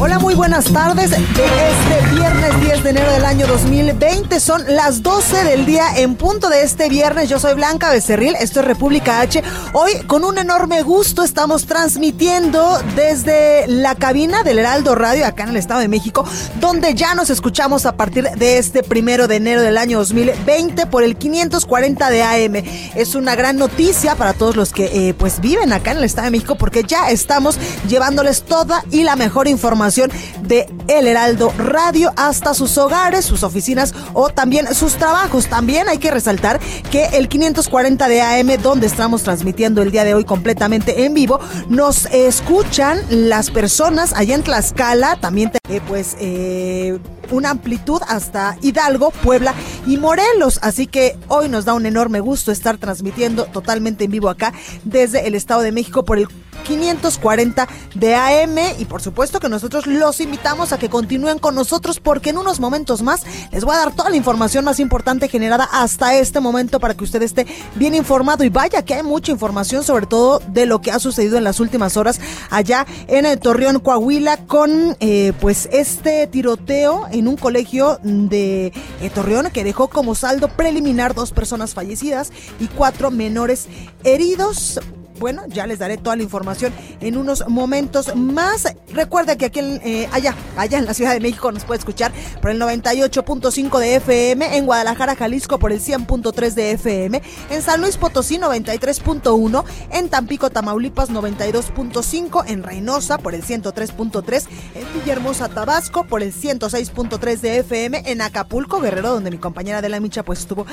Hola, muy buenas tardes de este viernes 10 de enero del año 2020. Son las 12 del día en punto de este viernes. Yo soy Blanca Becerril, esto es República H. Hoy, con un enorme gusto, estamos transmitiendo desde la cabina del Heraldo Radio acá en el Estado de México, donde ya nos escuchamos a partir de este primero de enero del año 2020 por el 540 de AM. Es una gran noticia para todos los que eh, pues viven acá en el Estado de México porque ya estamos llevándoles toda y la mejor información de El Heraldo Radio hasta sus hogares, sus oficinas o también sus trabajos. También hay que resaltar que el 540 de AM, donde estamos transmitiendo el día de hoy completamente en vivo, nos escuchan las personas allá en Tlaxcala, también eh, pues eh, una amplitud hasta Hidalgo, Puebla y Morelos. Así que hoy nos da un enorme gusto estar transmitiendo totalmente en vivo acá desde el Estado de México por el 540 de AM y por supuesto que nosotros los invitamos a que continúen con nosotros porque en unos momentos más les voy a dar toda la información más importante generada hasta este momento para que usted esté bien informado. Y vaya que hay mucha información sobre todo de lo que ha sucedido en las últimas horas allá en el Torreón Coahuila con eh, pues este tiroteo en un colegio de eh, Torreón que dejó como saldo preliminar dos personas fallecidas y cuatro menores heridos bueno, ya les daré toda la información en unos momentos más. Recuerda que aquí eh, allá, allá en la Ciudad de México nos puede escuchar por el 98.5 de FM, en Guadalajara, Jalisco por el 100.3 de FM, en San Luis Potosí 93.1, en Tampico, Tamaulipas 92.5, en Reynosa por el 103.3, en Villahermosa, Tabasco por el 106.3 de FM, en Acapulco, Guerrero, donde mi compañera de la Micha pues estuvo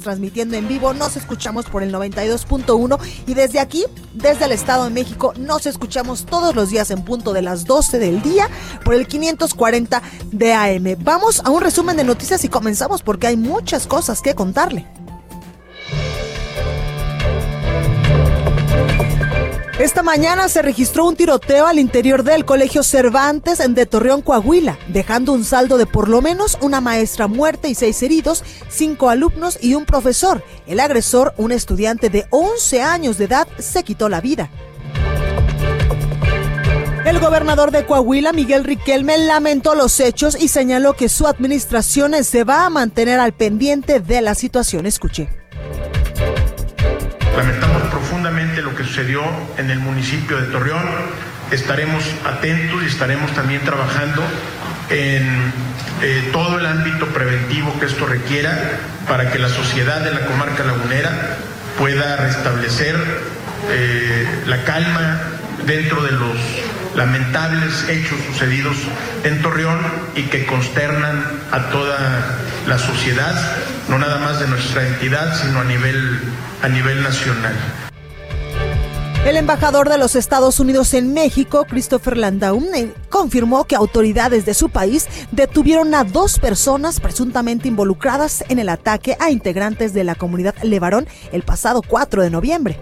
transmitiendo en vivo. Nos escuchamos por el 92.1 y desde aquí, desde el Estado de México, nos escuchamos todos los días en punto de las 12 del día por el 540 de AM. Vamos a un resumen de noticias y comenzamos porque hay muchas cosas que contarle. Esta mañana se registró un tiroteo al interior del Colegio Cervantes de Torreón, Coahuila, dejando un saldo de por lo menos una maestra muerta y seis heridos, cinco alumnos y un profesor. El agresor, un estudiante de 11 años de edad, se quitó la vida. El gobernador de Coahuila, Miguel Riquelme, lamentó los hechos y señaló que su administración se va a mantener al pendiente de la situación. Escuche. Lamentamos profundamente lo que sucedió en el municipio de Torreón. Estaremos atentos y estaremos también trabajando en eh, todo el ámbito preventivo que esto requiera para que la sociedad de la comarca lagunera pueda restablecer eh, la calma dentro de los lamentables hechos sucedidos en Torreón y que consternan a toda la sociedad, no nada más de nuestra entidad, sino a nivel a nivel nacional. El embajador de los Estados Unidos en México, Christopher Landau, confirmó que autoridades de su país detuvieron a dos personas presuntamente involucradas en el ataque a integrantes de la comunidad Levarón el pasado 4 de noviembre.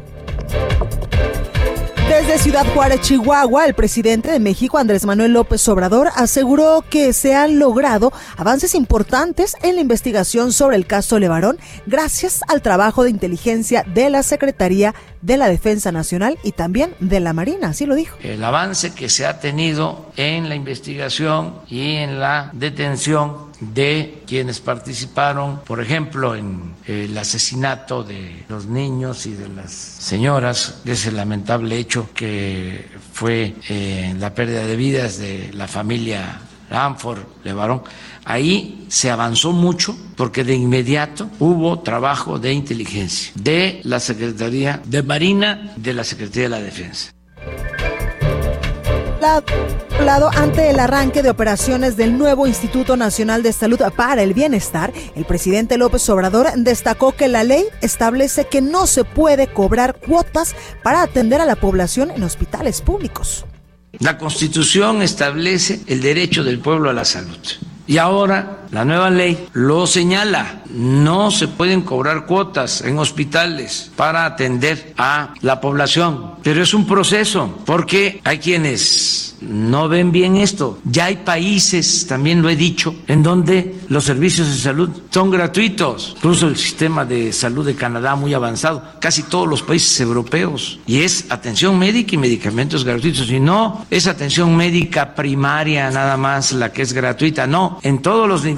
Desde Ciudad Juárez, Chihuahua, el presidente de México, Andrés Manuel López Obrador, aseguró que se han logrado avances importantes en la investigación sobre el caso Levarón gracias al trabajo de inteligencia de la Secretaría de la Defensa Nacional y también de la Marina, así lo dijo. El avance que se ha tenido en la investigación y en la detención de quienes participaron, por ejemplo, en el asesinato de los niños y de las señoras, ese lamentable hecho que fue eh, la pérdida de vidas de la familia Lanford, Levarón, ahí se avanzó mucho porque de inmediato hubo trabajo de inteligencia de la Secretaría de Marina, de la Secretaría de la Defensa lado, ante el arranque de operaciones del nuevo Instituto Nacional de Salud para el Bienestar, el presidente López Obrador destacó que la ley establece que no se puede cobrar cuotas para atender a la población en hospitales públicos. La Constitución establece el derecho del pueblo a la salud. Y ahora la nueva ley lo señala. No se pueden cobrar cuotas en hospitales para atender a la población. Pero es un proceso, porque hay quienes no ven bien esto. Ya hay países, también lo he dicho, en donde los servicios de salud son gratuitos. Incluso el sistema de salud de Canadá muy avanzado, casi todos los países europeos. Y es atención médica y medicamentos gratuitos. Y no es atención médica primaria nada más la que es gratuita, no, en todos los niveles.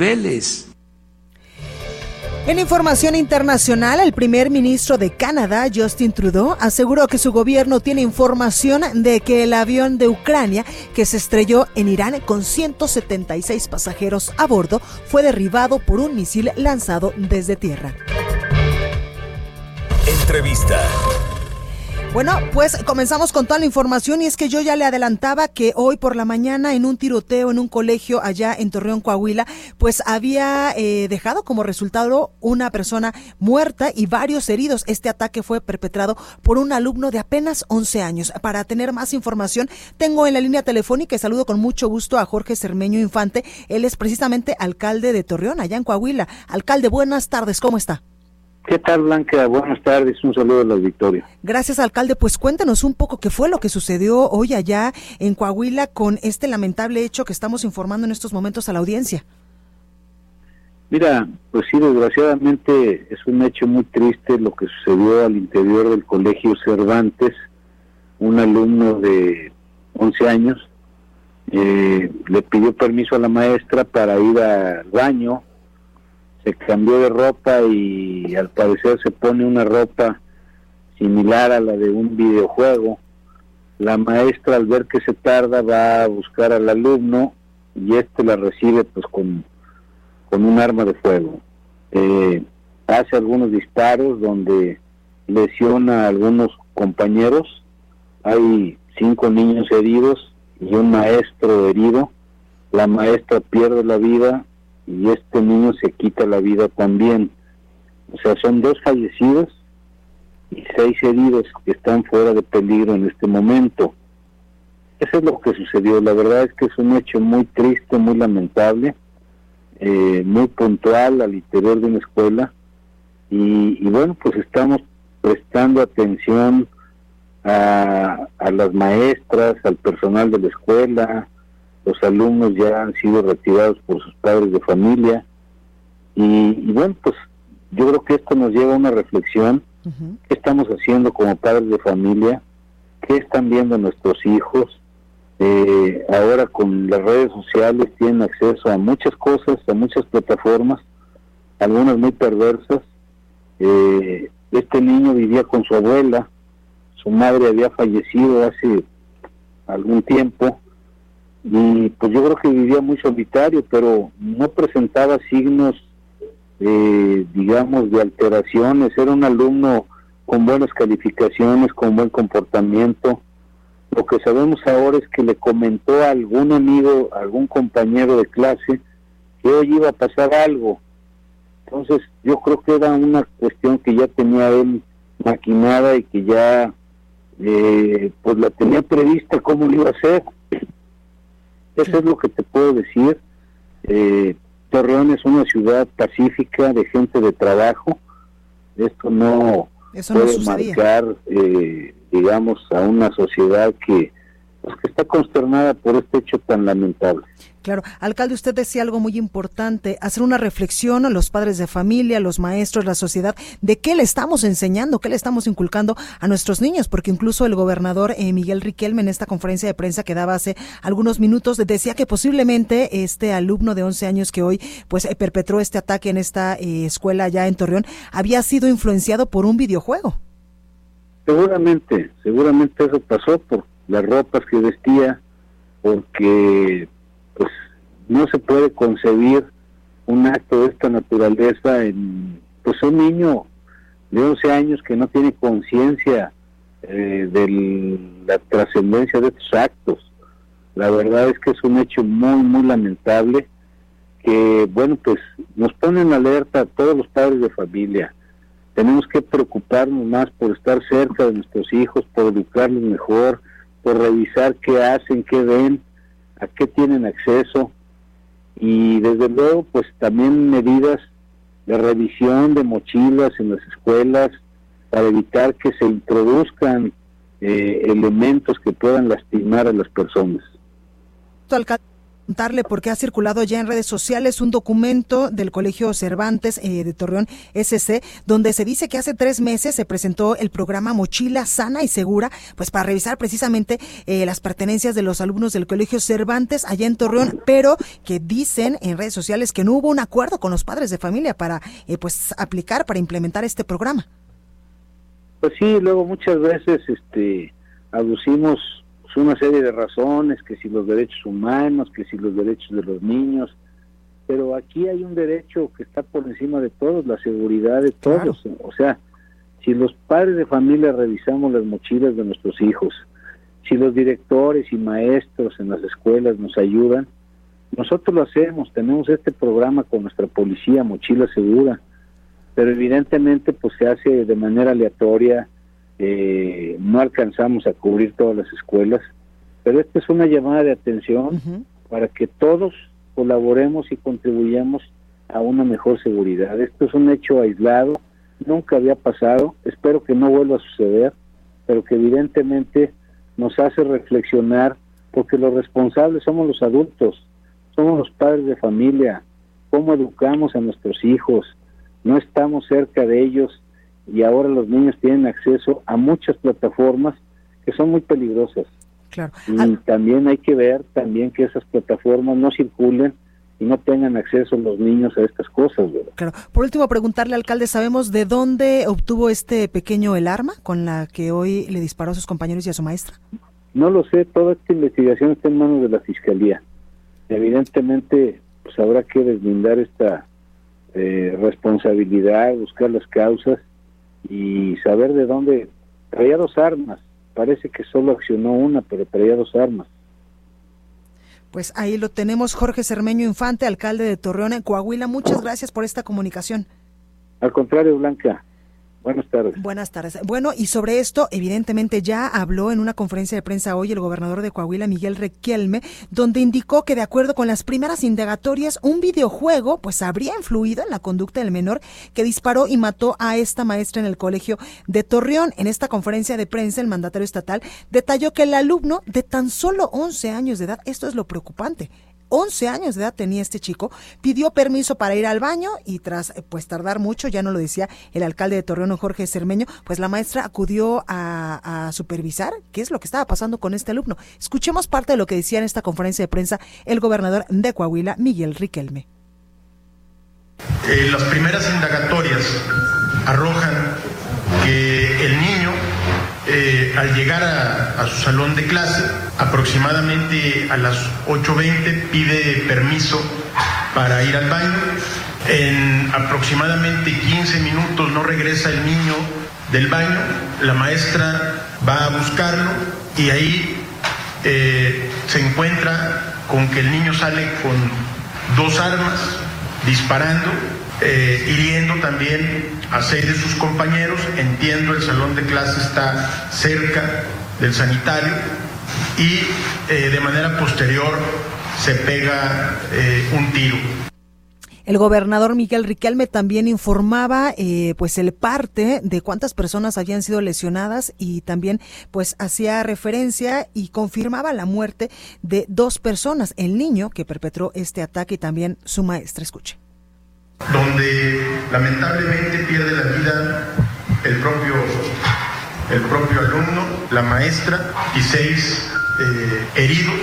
En información internacional, el primer ministro de Canadá, Justin Trudeau, aseguró que su gobierno tiene información de que el avión de Ucrania que se estrelló en Irán con 176 pasajeros a bordo fue derribado por un misil lanzado desde tierra. Entrevista. Bueno, pues comenzamos con toda la información y es que yo ya le adelantaba que hoy por la mañana en un tiroteo en un colegio allá en Torreón, Coahuila, pues había eh, dejado como resultado una persona muerta y varios heridos. Este ataque fue perpetrado por un alumno de apenas 11 años. Para tener más información, tengo en la línea telefónica y saludo con mucho gusto a Jorge Cermeño Infante. Él es precisamente alcalde de Torreón, allá en Coahuila. Alcalde, buenas tardes, ¿cómo está? ¿Qué tal, Blanca? Buenas tardes, un saludo a la auditorio. Gracias, alcalde. Pues cuéntanos un poco qué fue lo que sucedió hoy allá en Coahuila con este lamentable hecho que estamos informando en estos momentos a la audiencia. Mira, pues sí, desgraciadamente es un hecho muy triste lo que sucedió al interior del Colegio Cervantes. Un alumno de 11 años eh, le pidió permiso a la maestra para ir al baño se cambió de ropa y al parecer se pone una ropa similar a la de un videojuego. La maestra al ver que se tarda va a buscar al alumno y este la recibe pues con, con un arma de fuego. Eh, hace algunos disparos donde lesiona a algunos compañeros. Hay cinco niños heridos y un maestro herido. La maestra pierde la vida y este niño se quita la vida también. O sea, son dos fallecidos y seis heridos que están fuera de peligro en este momento. Eso es lo que sucedió. La verdad es que es un hecho muy triste, muy lamentable, eh, muy puntual al interior de una escuela. Y, y bueno, pues estamos prestando atención a, a las maestras, al personal de la escuela, los alumnos ya han sido retirados por sus padres de familia y, bueno, pues yo creo que esto nos lleva a una reflexión, ¿qué estamos haciendo como padres de familia? ¿Qué están viendo nuestros hijos? Eh, ahora con las redes sociales tienen acceso a muchas cosas, a muchas plataformas, algunas muy perversas. Eh, este niño vivía con su abuela, su madre había fallecido hace algún tiempo, y pues yo creo que vivía muy solitario, pero no presentaba signos, eh, digamos, de alteraciones. Era un alumno con buenas calificaciones, con buen comportamiento. Lo que sabemos ahora es que le comentó a algún amigo, algún compañero de clase, que hoy iba a pasar algo. Entonces yo creo que era una cuestión que ya tenía él maquinada y que ya eh, pues la tenía prevista cómo lo iba a hacer. Eso es lo que te puedo decir. Eh, Torreón es una ciudad pacífica de gente de trabajo. Esto no puede marcar, eh, digamos, a una sociedad que, pues, que está consternada por este hecho tan lamentable. Claro, alcalde, usted decía algo muy importante, hacer una reflexión a los padres de familia, los maestros, la sociedad, de qué le estamos enseñando, qué le estamos inculcando a nuestros niños, porque incluso el gobernador eh, Miguel Riquelme en esta conferencia de prensa que daba hace algunos minutos decía que posiblemente este alumno de 11 años que hoy pues eh, perpetró este ataque en esta eh, escuela allá en Torreón había sido influenciado por un videojuego. Seguramente, seguramente eso pasó por las ropas que vestía, porque no se puede concebir un acto de esta naturaleza en pues un niño de 11 años que no tiene conciencia eh, de la trascendencia de estos actos. La verdad es que es un hecho muy, muy lamentable que, bueno, pues nos pone en alerta a todos los padres de familia. Tenemos que preocuparnos más por estar cerca de nuestros hijos, por educarlos mejor, por revisar qué hacen, qué ven, a qué tienen acceso. Y desde luego pues también medidas de revisión de mochilas en las escuelas para evitar que se introduzcan eh, elementos que puedan lastimar a las personas preguntarle porque ha circulado ya en redes sociales un documento del Colegio Cervantes eh, de Torreón SC, donde se dice que hace tres meses se presentó el programa Mochila Sana y Segura, pues para revisar precisamente eh, las pertenencias de los alumnos del Colegio Cervantes allá en Torreón, pero que dicen en redes sociales que no hubo un acuerdo con los padres de familia para eh, pues aplicar, para implementar este programa. Pues sí, luego muchas veces este aducimos una serie de razones, que si los derechos humanos, que si los derechos de los niños, pero aquí hay un derecho que está por encima de todos, la seguridad de todos. O sea, si los padres de familia revisamos las mochilas de nuestros hijos, si los directores y maestros en las escuelas nos ayudan, nosotros lo hacemos, tenemos este programa con nuestra policía, Mochila Segura, pero evidentemente pues se hace de manera aleatoria, eh, no alcanzamos a cubrir todas las escuelas, pero esta es una llamada de atención para que todos colaboremos y contribuyamos a una mejor seguridad. Esto es un hecho aislado, nunca había pasado, espero que no vuelva a suceder, pero que evidentemente nos hace reflexionar porque los responsables somos los adultos, somos los padres de familia, cómo educamos a nuestros hijos, no estamos cerca de ellos y ahora los niños tienen acceso a muchas plataformas que son muy peligrosas. Claro. Y también hay que ver también que esas plataformas no circulen y no tengan acceso los niños a estas cosas. Claro. Por último, preguntarle, alcalde, ¿sabemos de dónde obtuvo este pequeño el arma con la que hoy le disparó a sus compañeros y a su maestra? No lo sé, toda esta investigación está en manos de la Fiscalía. Evidentemente, pues habrá que deslindar esta eh, responsabilidad, buscar las causas y saber de dónde traía dos armas. Parece que solo accionó una, pero traía dos armas. Pues ahí lo tenemos, Jorge Cermeño Infante, alcalde de Torreón, en Coahuila. Muchas gracias por esta comunicación. Al contrario, Blanca. Buenas tardes. Buenas tardes. Bueno, y sobre esto, evidentemente ya habló en una conferencia de prensa hoy el gobernador de Coahuila, Miguel Requielme, donde indicó que de acuerdo con las primeras indagatorias, un videojuego pues habría influido en la conducta del menor que disparó y mató a esta maestra en el colegio de Torreón. En esta conferencia de prensa, el mandatario estatal detalló que el alumno de tan solo 11 años de edad, esto es lo preocupante, 11 años de edad tenía este chico, pidió permiso para ir al baño y tras eh, pues tardar mucho, ya no lo decía el alcalde de Torreón, Jorge Cermeño, pues la maestra acudió a, supervisar qué es lo que estaba pasando con este alumno. Escuchemos parte de lo que decía en esta conferencia de prensa el gobernador de Coahuila, Miguel Riquelme. Eh, las primeras indagatorias arrojan que el niño al llegar a, su salón de clase, aproximadamente a las 8.20 pide permiso para ir al baño. En aproximadamente 15 minutos no regresa el niño del baño, la maestra va a buscarlo y ahí eh, se encuentra con que el niño sale con dos armas disparando eh, hiriendo también a seis de sus compañeros. Entiendo, el salón de clase está cerca del sanitario y eh, de manera posterior se pega eh, un tiro. El gobernador Miguel Riquelme también informaba pues el parte de cuántas personas habían sido lesionadas y también pues hacía referencia y confirmaba la muerte de dos personas, el niño que perpetró este ataque y también su maestra. Escuche donde lamentablemente pierde la vida el propio, el propio alumno, la maestra y seis eh, heridos,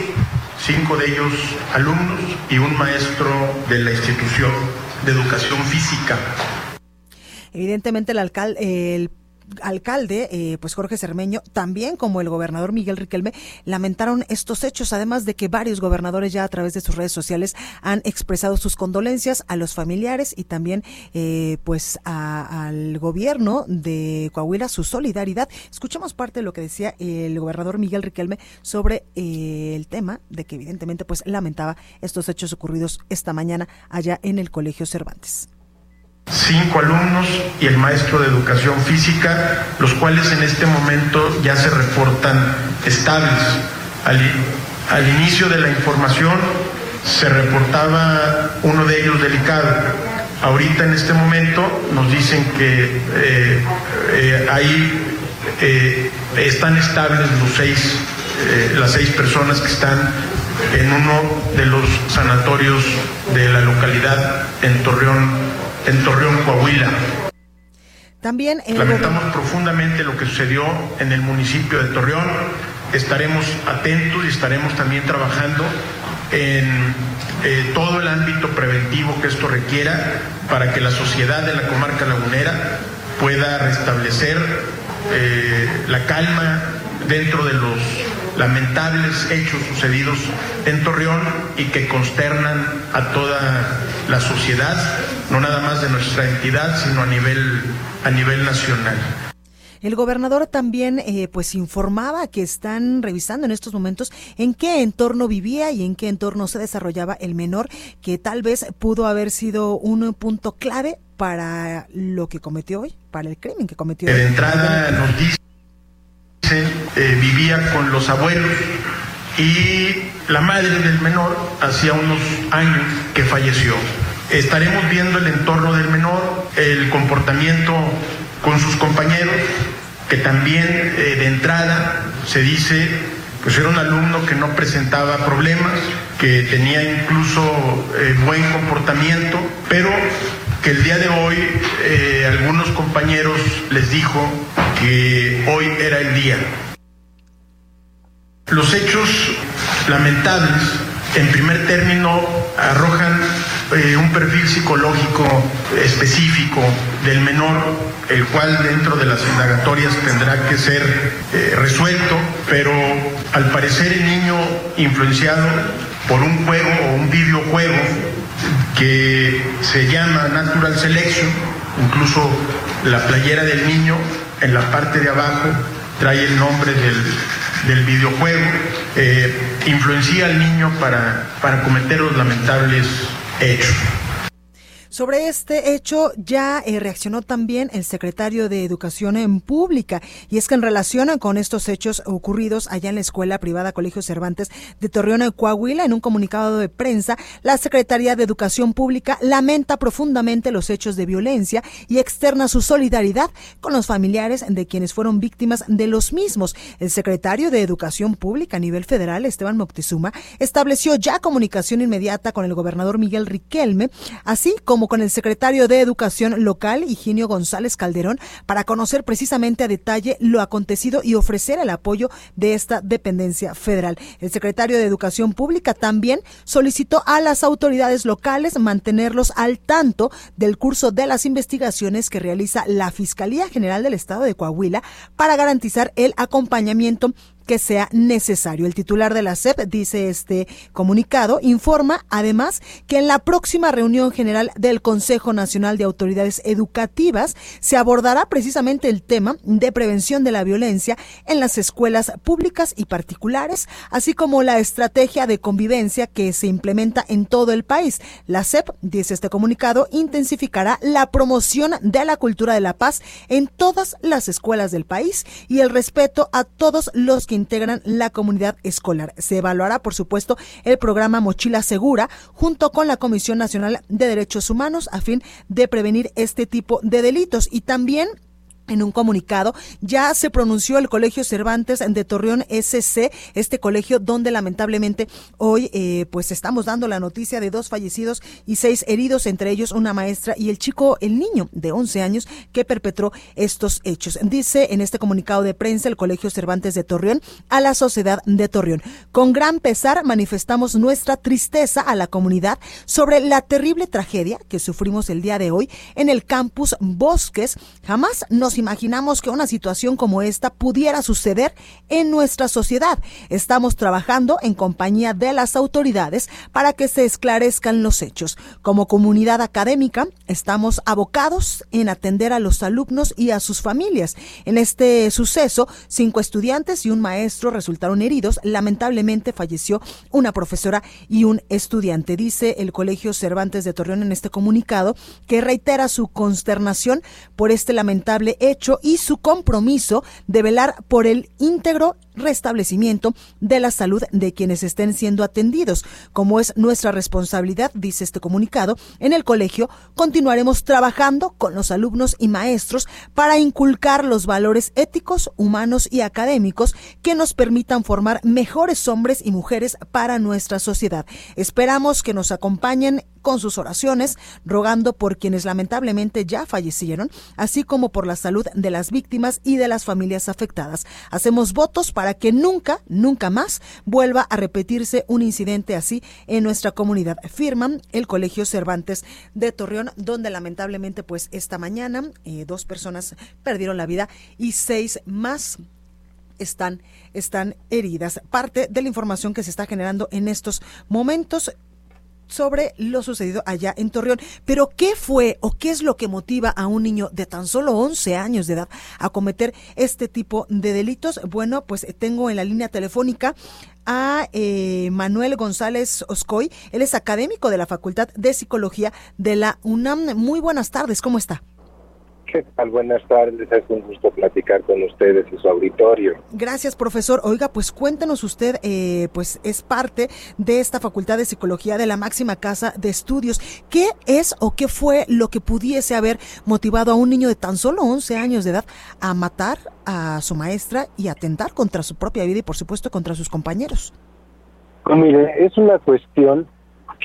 cinco de ellos alumnos y un maestro de la institución de educación física. Evidentemente el alcalde, el alcalde, eh, pues Jorge Cermeño, también como el gobernador Miguel Riquelme, lamentaron estos hechos, además de que varios gobernadores ya a través de sus redes sociales han expresado sus condolencias a los familiares y también eh, pues al gobierno de Coahuila su solidaridad. Escuchemos parte de lo que decía el gobernador Miguel Riquelme sobre eh, el tema de que evidentemente pues lamentaba estos hechos ocurridos esta mañana allá en el Colegio Cervantes cinco alumnos y el maestro de educación física, los cuales en este momento ya se reportan estables. Al, inicio de la información se reportaba uno de ellos delicado. Ahorita en este momento nos dicen que eh, eh, ahí eh, están estables los seis, las seis personas que están en uno de los sanatorios de la localidad en Torreón, en Torreón, Coahuila. También lamentamos profundamente lo que sucedió en el municipio de Torreón. Estaremos atentos y estaremos también trabajando en eh, todo el ámbito preventivo que esto requiera para que la sociedad de la comarca lagunera pueda restablecer eh, la calma dentro de los lamentables hechos sucedidos en Torreón y que consternan a toda la sociedad, no nada más de nuestra entidad, sino a nivel, a nivel nacional. El gobernador también eh, pues informaba que están revisando en estos momentos en qué entorno vivía y en qué entorno se desarrollaba el menor, que tal vez pudo haber sido un punto clave para lo que cometió hoy, para el crimen que cometió. De entrada nos dice eh, vivía con los abuelos y la madre del menor hacía unos años que falleció. Estaremos viendo el entorno del menor, el comportamiento con sus compañeros, que también eh, de entrada se dice, pues era un alumno que no presentaba problemas, que tenía incluso eh, buen comportamiento, pero que el día de hoy algunos compañeros les dijo que hoy era el día. Los hechos lamentables, en primer término, arrojan eh, un perfil psicológico específico del menor, el cual dentro de las indagatorias tendrá que ser eh, resuelto, pero al parecer el niño influenciado por un juego o un videojuego que se llama Natural Selection, incluso la playera del niño en la parte de abajo trae el nombre del, videojuego, eh, influencia al niño para, para cometer los lamentables hechos. Sobre este hecho ya eh, reaccionó también el secretario de Educación en Pública y es que en relación con estos hechos ocurridos allá en la escuela privada Colegio Cervantes de Torreón, Coahuila, en un comunicado de prensa, la Secretaría de Educación Pública lamenta profundamente los hechos de violencia y externa su solidaridad con los familiares de quienes fueron víctimas de los mismos. El secretario de Educación Pública a nivel federal, Esteban Moctezuma, estableció ya comunicación inmediata con el gobernador Miguel Riquelme, así como con el secretario de Educación local, Higinio González Calderón, para conocer precisamente a detalle lo acontecido y ofrecer el apoyo de esta dependencia federal. El secretario de Educación Pública también solicitó a las autoridades locales mantenerlos al tanto del curso de las investigaciones que realiza la Fiscalía General del Estado de Coahuila para garantizar el acompañamiento que sea necesario. El titular de la SEP, dice este comunicado, informa además que en la próxima reunión general del Consejo Nacional de Autoridades Educativas se abordará precisamente el tema de prevención de la violencia en las escuelas públicas y particulares, así como la estrategia de convivencia que se implementa en todo el país. La SEP, dice este comunicado, intensificará la promoción de la cultura de la paz en todas las escuelas del país y el respeto a todos los que integran la comunidad escolar. Se evaluará, por supuesto, el programa Mochila Segura junto con la Comisión Nacional de Derechos Humanos a fin de prevenir este tipo de delitos y también en un comunicado, ya se pronunció el Colegio Cervantes de Torreón SC, este colegio donde lamentablemente hoy eh, pues estamos dando la noticia de dos fallecidos y seis heridos, entre ellos una maestra y el chico, el niño de 11 años que perpetró estos hechos. Dice en este comunicado de prensa el Colegio Cervantes de Torreón a la sociedad de Torreón. Con gran pesar manifestamos nuestra tristeza a la comunidad sobre la terrible tragedia que sufrimos el día de hoy en el campus Bosques. Jamás nos imaginamos que una situación como esta pudiera suceder en nuestra sociedad. Estamos trabajando en compañía de las autoridades para que se esclarezcan los hechos. Como comunidad académica, estamos abocados en atender a los alumnos y a sus familias. En este suceso, cinco estudiantes y un maestro resultaron heridos. Lamentablemente falleció una profesora y un estudiante. Dice el Colegio Cervantes de Torreón en este comunicado que reitera su consternación por este lamentable hecho y su compromiso de velar por el íntegro restablecimiento de la salud de quienes estén siendo atendidos. Como es nuestra responsabilidad, dice este comunicado, en el colegio continuaremos trabajando con los alumnos y maestros para inculcar los valores éticos, humanos y académicos que nos permitan formar mejores hombres y mujeres para nuestra sociedad. Esperamos que nos acompañen con sus oraciones, rogando por quienes lamentablemente ya fallecieron, así como por la salud de las víctimas y de las familias afectadas. Hacemos votos para que nunca, nunca más vuelva a repetirse un incidente así en nuestra comunidad. Firman el Colegio Cervantes de Torreón, donde lamentablemente pues esta mañana eh, dos personas perdieron la vida y seis más están, están heridas. Parte de la información que se está generando en estos momentos sobre lo sucedido allá en Torreón. Pero, ¿qué fue o qué es lo que motiva a un niño de tan solo 11 años de edad a cometer este tipo de delitos? Bueno, pues tengo en la línea telefónica a eh, Manuel González Oscoy. Él es académico de la Facultad de Psicología de la UNAM. Muy buenas tardes, ¿cómo está? ¿Qué tal? Buenas tardes, es un gusto platicar con ustedes y su auditorio. Gracias, profesor. Oiga, pues cuéntenos usted, eh, pues es parte de esta Facultad de Psicología de la máxima casa de estudios. ¿Qué es o qué fue lo que pudiese haber motivado a un niño de tan solo 11 años de edad a matar a su maestra y atentar contra su propia vida y, por supuesto, contra sus compañeros? Pues mire, es una cuestión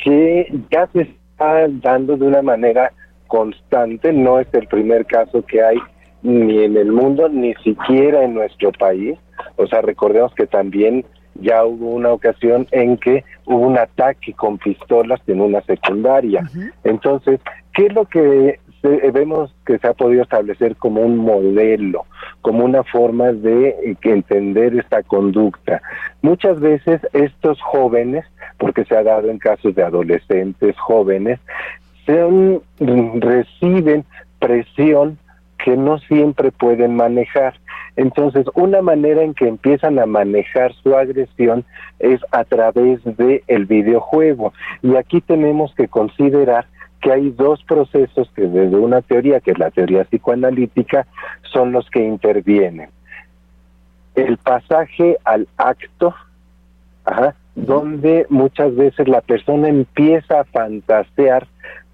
que ya se está dando de una manera constante, no es el primer caso que hay ni en el mundo, ni siquiera en nuestro país. O sea, recordemos que también ya hubo una ocasión en que hubo un ataque con pistolas en una secundaria. Entonces, ¿qué es lo que vemos que se ha podido establecer como un modelo, como una forma de eh, entender esta conducta? Muchas veces estos jóvenes, porque se ha dado en casos de adolescentes jóvenes, reciben presión que no siempre pueden manejar. Entonces, una manera en que empiezan a manejar su agresión es a través del el videojuego. Y aquí tenemos que considerar que hay dos procesos que desde una teoría, que es la teoría psicoanalítica, son los que intervienen. El pasaje al acto, donde muchas veces la persona empieza a fantasear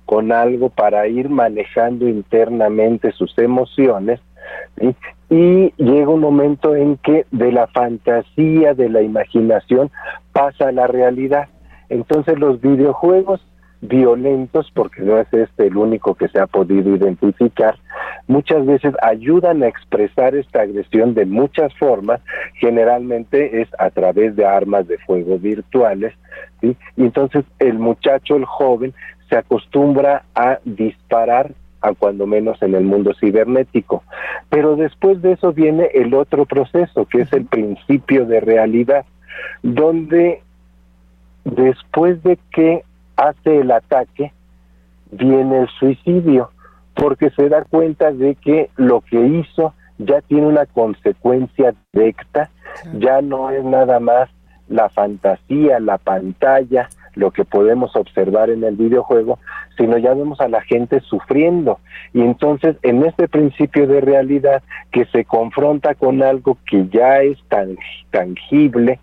con algo para ir manejando internamente sus emociones y llega un momento en que de la fantasía, de la imaginación, pasa a la realidad. Entonces los videojuegos violentos, porque no es este el único que se ha podido identificar, muchas veces ayudan a expresar esta agresión de muchas formas, generalmente es a través de armas de fuego virtuales, y entonces el muchacho, el joven, se acostumbra a disparar a cuando menos en el mundo cibernético. Pero después de eso viene el otro proceso, que es el principio de realidad, donde después de que hace el ataque, viene el suicidio, porque se da cuenta de que lo que hizo ya tiene una consecuencia directa, ya no es nada más la fantasía, la pantalla, lo que podemos observar en el videojuego, sino ya vemos a la gente sufriendo. Y entonces, en este principio de realidad que se confronta con algo que ya es tan tangible,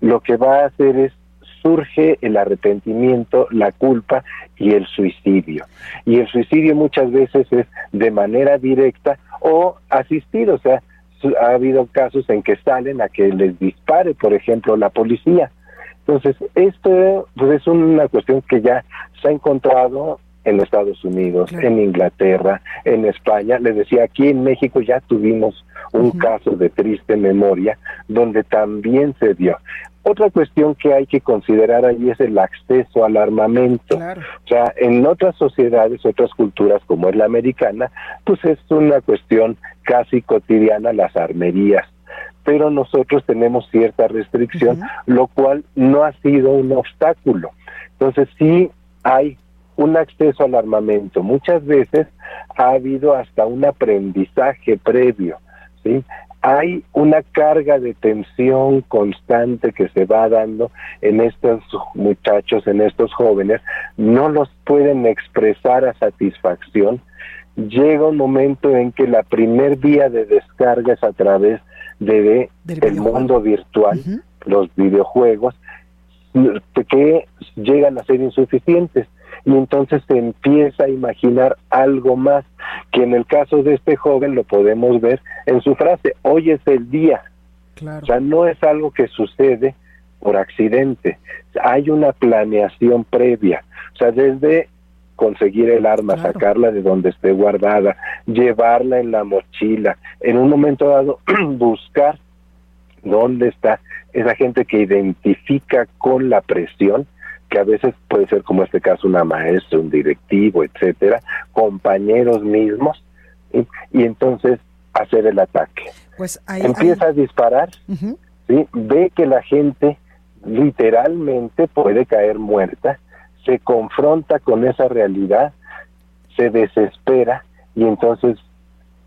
lo que va a hacer es surge el arrepentimiento, la culpa y el suicidio. Y el suicidio muchas veces es de manera directa o asistido, o sea, ha habido casos en que salen a que les dispare, por ejemplo, la policía. Entonces, esto pues, es una cuestión que ya se ha encontrado en Estados Unidos, en Inglaterra, en España. Les decía, aquí en México ya tuvimos un caso de triste memoria donde también se dio. Otra cuestión que hay que considerar ahí es el acceso al armamento. O sea, en otras sociedades, otras culturas como es la americana, pues es una cuestión casi cotidiana las armerías pero nosotros tenemos cierta restricción, lo cual no ha sido un obstáculo. Entonces sí hay un acceso al armamento. Muchas veces ha habido hasta un aprendizaje previo, ¿sí? Hay una carga de tensión constante que se va dando en estos muchachos, en estos jóvenes, no los pueden expresar a satisfacción. Llega un momento en que la primer vía de descarga es a través de, del mundo virtual, los videojuegos, que llegan a ser insuficientes. Y entonces se empieza a imaginar algo más, que en el caso de este joven lo podemos ver en su frase, hoy es el día. O sea, no es algo que sucede por accidente, hay una planeación previa, o sea, desde conseguir el arma, sacarla de donde esté guardada, llevarla en la mochila, en un momento dado buscar dónde está esa gente que identifica con la presión que a veces puede ser como este caso una maestra, un directivo, etcétera, compañeros mismos, y entonces hacer el ataque. Pues Empieza a disparar, ¿sí? ve que la gente literalmente puede caer muerta, se confronta con esa realidad, se desespera y entonces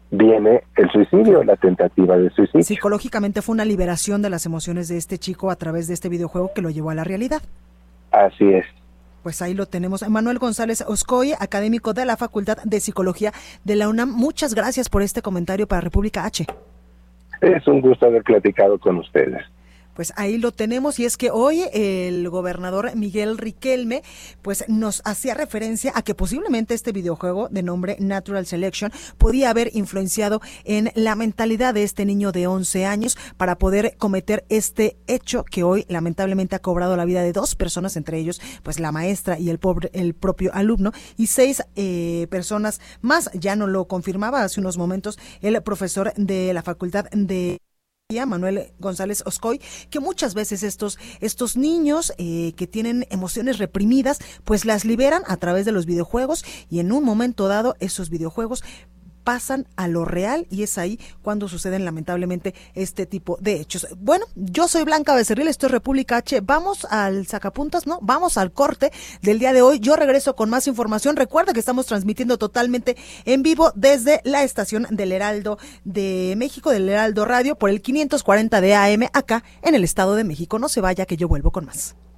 viene el suicidio, la tentativa de suicidio. Psicológicamente fue una liberación de las emociones de este chico a través de este videojuego que lo llevó a la realidad. Así es. Pues ahí lo tenemos. Manuel González Oscoy, académico de la Facultad de Psicología de la UNAM. Muchas gracias por este comentario para República H. Es un gusto haber platicado con ustedes pues ahí lo tenemos y es que hoy el gobernador Miguel Riquelme pues nos hacía referencia a que posiblemente este videojuego de nombre Natural Selection podía haber influenciado en la mentalidad de este niño de 11 años para poder cometer este hecho que hoy lamentablemente ha cobrado la vida de dos personas, entre ellos pues la maestra y el, pobre, el propio alumno y seis eh, personas más. Ya no lo confirmaba hace unos momentos el profesor de la Facultad de Manuel González Oscoy, que muchas veces estos, estos niños eh, que tienen emociones reprimidas, pues las liberan a través de los videojuegos y en un momento dado esos videojuegos pasan a lo real y es ahí cuando suceden lamentablemente este tipo de hechos. Bueno, yo soy Blanca Becerril, esto es República H. Vamos al sacapuntas, ¿no? Vamos al corte del día de hoy. Yo regreso con más información. Recuerda que estamos transmitiendo totalmente en vivo desde la estación del Heraldo de México, del Heraldo Radio, por el 540 de AM acá en el Estado de México. No se vaya que yo vuelvo con más.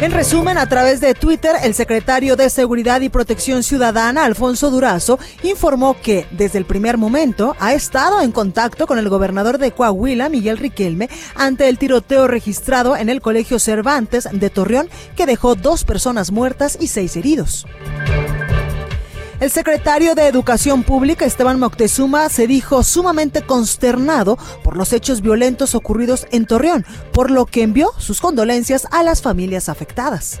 En resumen, a través de Twitter, el secretario de Seguridad y Protección Ciudadana, Alfonso Durazo, informó que desde el primer momento ha estado en contacto con el gobernador de Coahuila, Miguel Riquelme, ante el tiroteo registrado en el Colegio Cervantes de Torreón, que dejó dos personas muertas y seis heridos. El secretario de Educación Pública, Esteban Moctezuma, se dijo sumamente consternado por los hechos violentos ocurridos en Torreón, por lo que envió sus condolencias a las familias afectadas.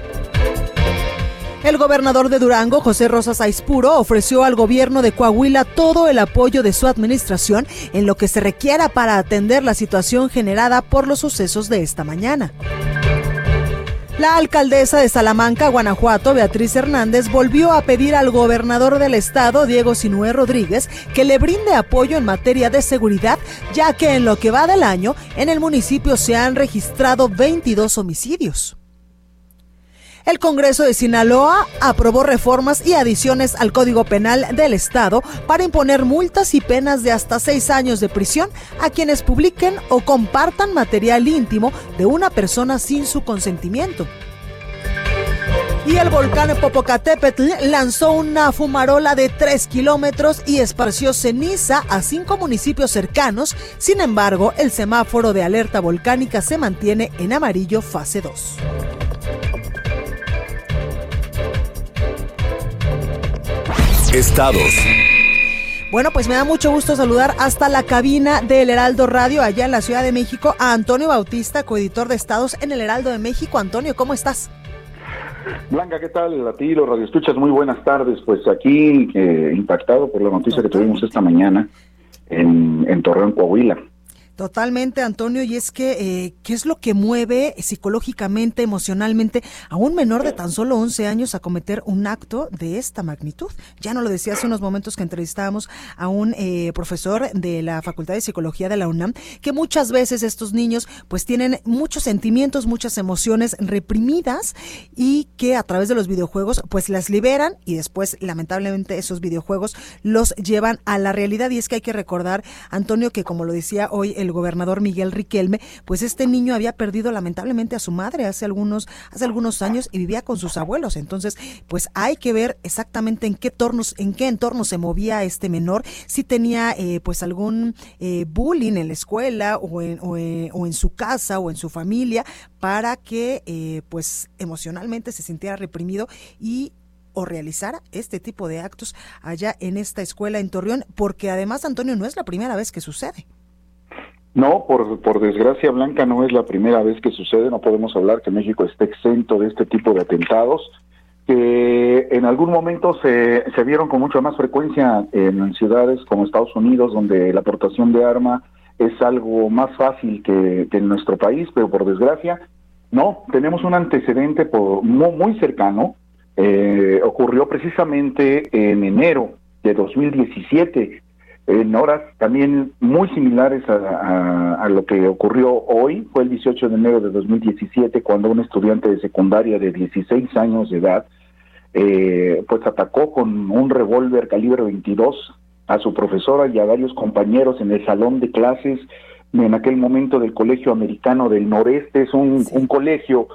El gobernador de Durango, José Rosas Aispuro, ofreció al gobierno de Coahuila todo el apoyo de su administración en lo que se requiera para atender la situación generada por los sucesos de esta mañana. La alcaldesa de Salamanca, Guanajuato, Beatriz Hernández, volvió a pedir al gobernador del estado, Diego Sinué Rodríguez, que le brinde apoyo en materia de seguridad, ya que en lo que va del año, en el municipio se han registrado 22 homicidios. El Congreso de Sinaloa aprobó reformas y adiciones al Código Penal del Estado para imponer multas y penas de hasta seis años de prisión a quienes publiquen o compartan material íntimo de una persona sin su consentimiento. Y el volcán Popocatépetl lanzó una fumarola de 3 kilómetros y esparció ceniza a cinco municipios cercanos. Sin embargo, el semáforo de alerta volcánica se mantiene en amarillo fase 2. Estados. Bueno, pues me da mucho gusto saludar hasta la cabina del Heraldo Radio, allá en la Ciudad de México, a Antonio Bautista, coeditor de Estados en el Heraldo de México. Antonio, ¿cómo estás? Blanca, ¿qué tal? A ti, los radioescuchas, muy buenas tardes. Pues aquí eh, impactado por la noticia que tuvimos esta mañana en, en Torreón, Coahuila. Totalmente, Antonio, y es que, eh, ¿qué es lo que mueve psicológicamente, emocionalmente a un menor de tan solo 11 años a cometer un acto de esta magnitud? Ya no lo decía hace unos momentos que entrevistábamos a un eh, profesor de la Facultad de Psicología de la UNAM, que muchas veces estos niños pues tienen muchos sentimientos, muchas emociones reprimidas y que a través de los videojuegos pues las liberan y después lamentablemente esos videojuegos los llevan a la realidad y es que hay que recordar, Antonio, que como lo decía hoy el gobernador Miguel Riquelme, pues este niño había perdido lamentablemente a su madre hace algunos, hace algunos años y vivía con sus abuelos. Entonces, pues hay que ver exactamente en qué tornos, en qué entorno se movía este menor, si tenía eh, pues algún eh, bullying en la escuela o en, o, en, su casa o en su familia para que eh, pues emocionalmente se sintiera reprimido y o realizara este tipo de actos allá en esta escuela en Torreón, porque además, Antonio, no es la primera vez que sucede. No, por, por desgracia blanca no es la primera vez que sucede, no podemos hablar que México esté exento de este tipo de atentados, que en algún momento se, se vieron con mucha más frecuencia en ciudades como Estados Unidos, donde la aportación de arma es algo más fácil que, en nuestro país, pero por desgracia, no, tenemos un antecedente por, muy, muy cercano, eh, ocurrió precisamente en enero de 2017, en horas también muy similares a, lo que ocurrió hoy. Fue el 18 de enero de 2017 cuando un estudiante de secundaria de 16 años de edad eh, pues atacó con un revólver calibre 22 a su profesora y a varios compañeros en el salón de clases en aquel momento del Colegio Americano del Noreste. Es un, un colegio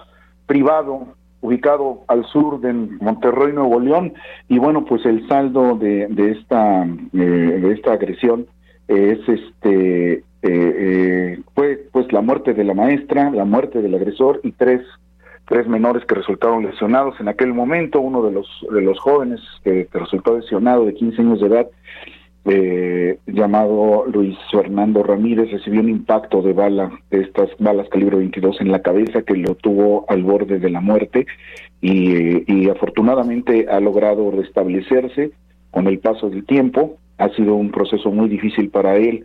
privado ubicado al sur de Monterrey, Nuevo León, y bueno, pues el saldo de, de esta eh, de esta agresión es este eh, eh, fue pues la muerte de la maestra, la muerte del agresor y tres tres menores que resultaron lesionados en aquel momento, uno de los de los jóvenes que, resultó lesionado de 15 años de edad eh, llamado Luis Fernando Ramírez recibió un impacto de bala, de estas balas calibre 22 en la cabeza que lo tuvo al borde de la muerte y, afortunadamente ha logrado restablecerse con el paso del tiempo. Ha sido un proceso muy difícil para él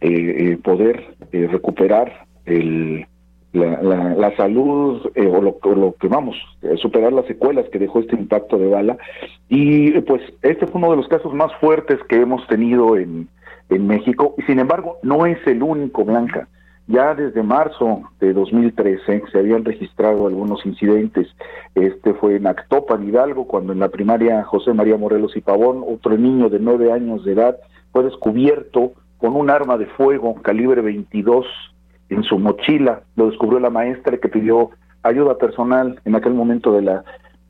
eh, eh poder eh, recuperar el, la, la, salud eh, o, lo, lo, que vamos, eh, superar las secuelas que dejó este impacto de bala. Y pues este fue uno de los casos más fuertes que hemos tenido en, en México. Y sin embargo, no es el único, Blanca. Ya desde marzo de 2013 se habían registrado algunos incidentes. Este fue en Actopan, Hidalgo, cuando en la primaria José María Morelos y Pavón, otro niño de nueve años de edad, fue descubierto con un arma de fuego calibre 22 en su mochila, lo descubrió la maestra que pidió ayuda personal en aquel momento de la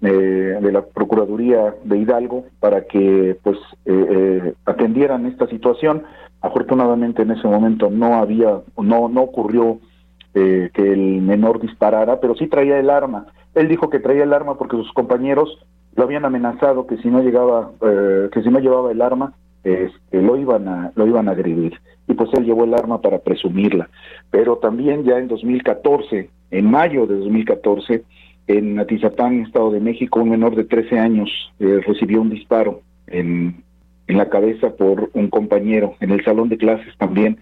eh, de la Procuraduría de Hidalgo para que pues eh, eh, atendieran esta situación. Afortunadamente en ese momento no había, no, no ocurrió que el menor disparara, pero sí traía el arma. Él dijo que traía el arma porque sus compañeros lo habían amenazado que si no llegaba, que si no llevaba el arma, este, lo iban a, lo iban a agredir y pues él llevó el arma para presumirla. Pero también ya en 2014, en mayo de 2014, en Atizapán, Estado de México, un menor de 13 años eh, recibió un disparo en, en la cabeza por un compañero, en el salón de clases también.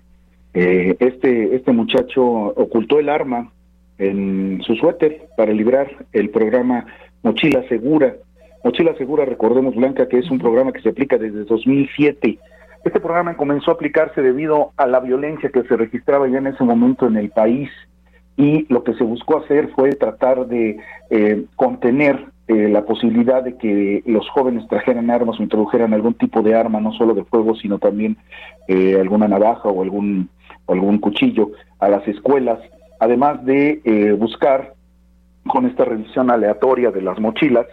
Eh, este, este muchacho ocultó el arma en su suéter para librar el programa Mochila Segura. Mochila Segura, recordemos Blanca, que es un programa que se aplica desde 2007 este programa comenzó a aplicarse debido a la violencia que se registraba ya en ese momento en el país y lo que se buscó hacer fue tratar de eh, contener eh, la posibilidad de que los jóvenes trajeran armas o introdujeran algún tipo de arma, no solo de fuego, sino también eh, alguna navaja o algún, algún cuchillo a las escuelas, además de buscar con esta revisión aleatoria de las mochilas,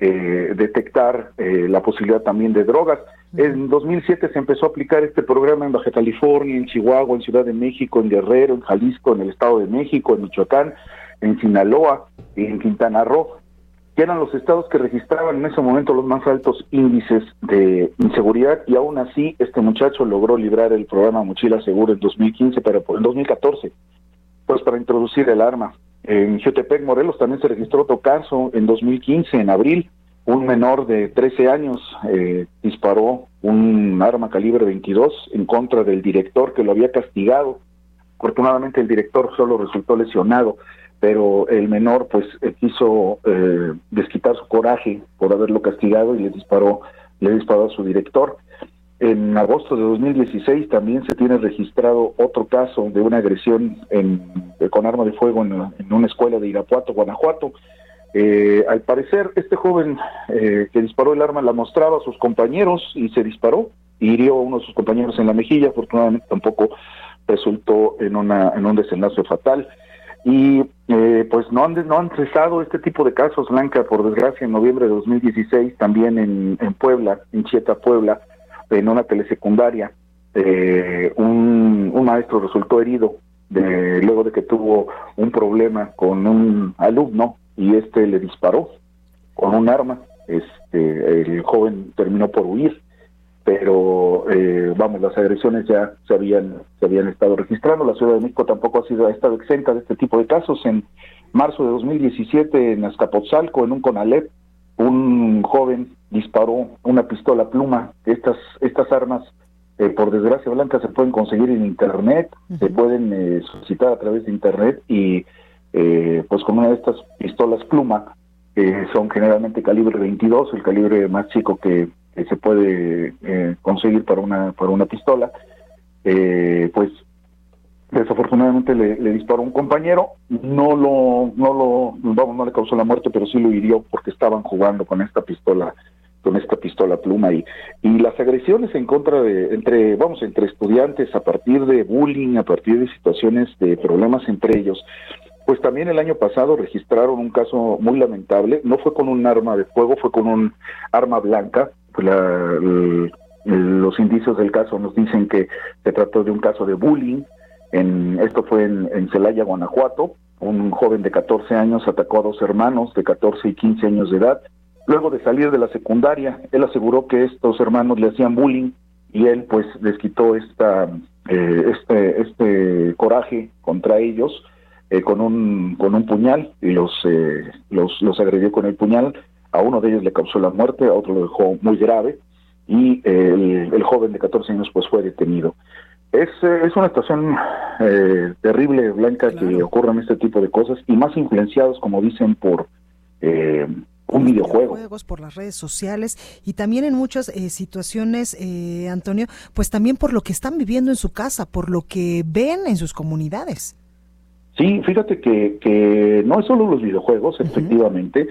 detectar la posibilidad también de drogas. En 2007 se empezó a aplicar este programa en Baja California, en Chihuahua, en Ciudad de México, en Guerrero, en Jalisco, en el Estado de México, en Michoacán, en Sinaloa y en Quintana Roo. que eran los estados que registraban en ese momento los más altos índices de inseguridad y aún así este muchacho logró librar el programa Mochila Segura en 2015, pero en 2014, pues para introducir el arma. En Jutepec, Morelos, también se registró otro caso en 2015, en abril, un menor de 13 años eh, disparó un arma calibre 22 en contra del director que lo había castigado. Afortunadamente el director solo resultó lesionado pero el menor pues eh, quiso eh, desquitar su coraje por haberlo castigado y le disparó le disparó a su director. En agosto de 2016 también se tiene registrado otro caso de una agresión en, con arma de fuego en, una escuela de Irapuato, Guanajuato. Eh, al parecer, este joven que disparó el arma la mostraba a sus compañeros y se disparó y hirió a uno de sus compañeros en la mejilla. Afortunadamente tampoco resultó en, una, en un desenlace fatal y eh, pues no han, no han cesado este tipo de casos, Blanca, por desgracia, en noviembre de 2016, también en, en Puebla, en Chieta, Puebla, en una telesecundaria, eh, un, un maestro resultó herido de, luego de que tuvo un problema con un alumno y este le disparó con un arma. Este, el joven terminó por huir pero eh, vamos, las agresiones ya se habían, se habían estado registrando. La Ciudad de México tampoco ha, sido, ha estado exenta de este tipo de casos. En marzo de 2017, en Azcapotzalco, en un Conalep, un joven disparó una pistola pluma. Estas, estas armas, eh, por desgracia blanca, se pueden conseguir en Internet, se pueden eh, solicitar a través de Internet y pues con una de estas pistolas pluma, que son generalmente calibre 22, el calibre más chico que se puede eh, conseguir para una para una pistola eh, pues desafortunadamente le, disparó un compañero no lo no lo vamos no le causó la muerte pero sí lo hirió porque estaban jugando con esta pistola con esta pistola pluma y y las agresiones en contra de entre vamos entre estudiantes a partir de bullying a partir de situaciones de problemas entre ellos pues también el año pasado registraron un caso muy lamentable no fue con un arma de fuego fue con un arma blanca la, los indicios del caso nos dicen que se trató de un caso de bullying. En, esto fue en, Celaya, Guanajuato. Un joven de 14 años atacó a dos hermanos de 14 y 15 años de edad. Luego de salir de la secundaria, él aseguró que estos hermanos le hacían bullying y él pues les quitó esta, eh, este, este coraje contra ellos eh, con, un, con un puñal y los, eh, los, los agredió con el puñal a uno de ellos le causó la muerte, a otro lo dejó muy grave y el, joven de 14 años pues fue detenido. Es, eh, es una situación eh, terrible, Blanca, que ocurran este tipo de cosas y más influenciados, como dicen, por eh, un videojuego. Videojuegos, por las redes sociales y también en muchas situaciones, Antonio, pues también por lo que están viviendo en su casa, por lo que ven en sus comunidades. Sí, fíjate que, que no es solo los videojuegos, efectivamente.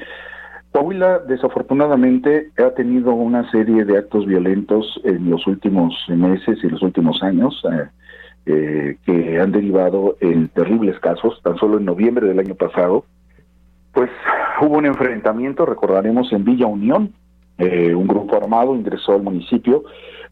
Coahuila desafortunadamente ha tenido una serie de actos violentos en los últimos meses y los últimos años eh, eh, que han derivado en terribles casos. Tan solo en noviembre del año pasado, pues hubo un enfrentamiento, recordaremos, en Villa Unión. Eh, un grupo armado ingresó al municipio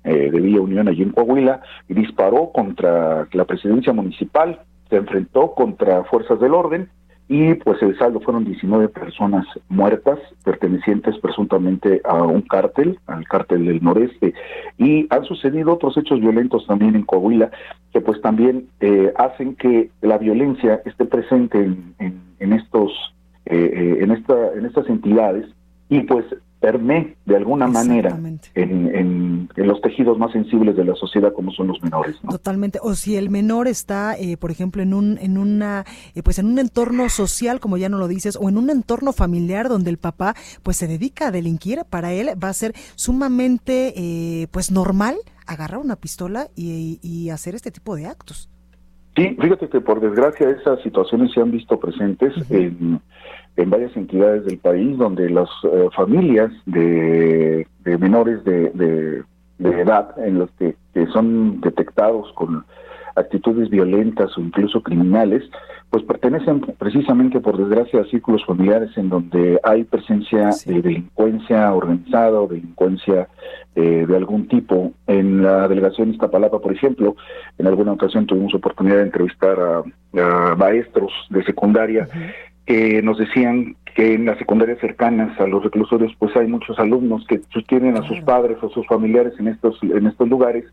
de Villa Unión allí en Coahuila y disparó contra la presidencia municipal. Se enfrentó contra fuerzas del orden y pues el saldo fueron 19 personas muertas pertenecientes presuntamente a un cártel, al cártel del noreste y han sucedido otros hechos violentos también en Coahuila que pues también eh, hacen que la violencia esté presente en, en, estos eh, eh, en esta en estas entidades y pues permee de alguna manera en, los tejidos más sensibles de la sociedad como son los menores. Totalmente. O si el menor está, eh, por ejemplo, en un en una eh, pues en un entorno social, como ya no lo dices, o en un entorno familiar donde el papá pues se dedica a delinquir, para él va a ser sumamente eh, pues normal agarrar una pistola y, y hacer este tipo de actos. Sí, fíjate que por desgracia esas situaciones se han visto presentes en, en, varias entidades del país donde las eh, familias de, menores de, de, edad en los que, que son detectados con actitudes violentas o incluso criminales, pues pertenecen precisamente por desgracia a círculos familiares en donde hay presencia de delincuencia organizada o delincuencia eh, de algún tipo. En la delegación Iztapalapa, por ejemplo, en alguna ocasión tuvimos oportunidad de entrevistar a, maestros de secundaria eh, nos decían que en las secundarias cercanas a los reclusorios pues hay muchos alumnos que tienen a sus padres o sus familiares en estos en estos lugares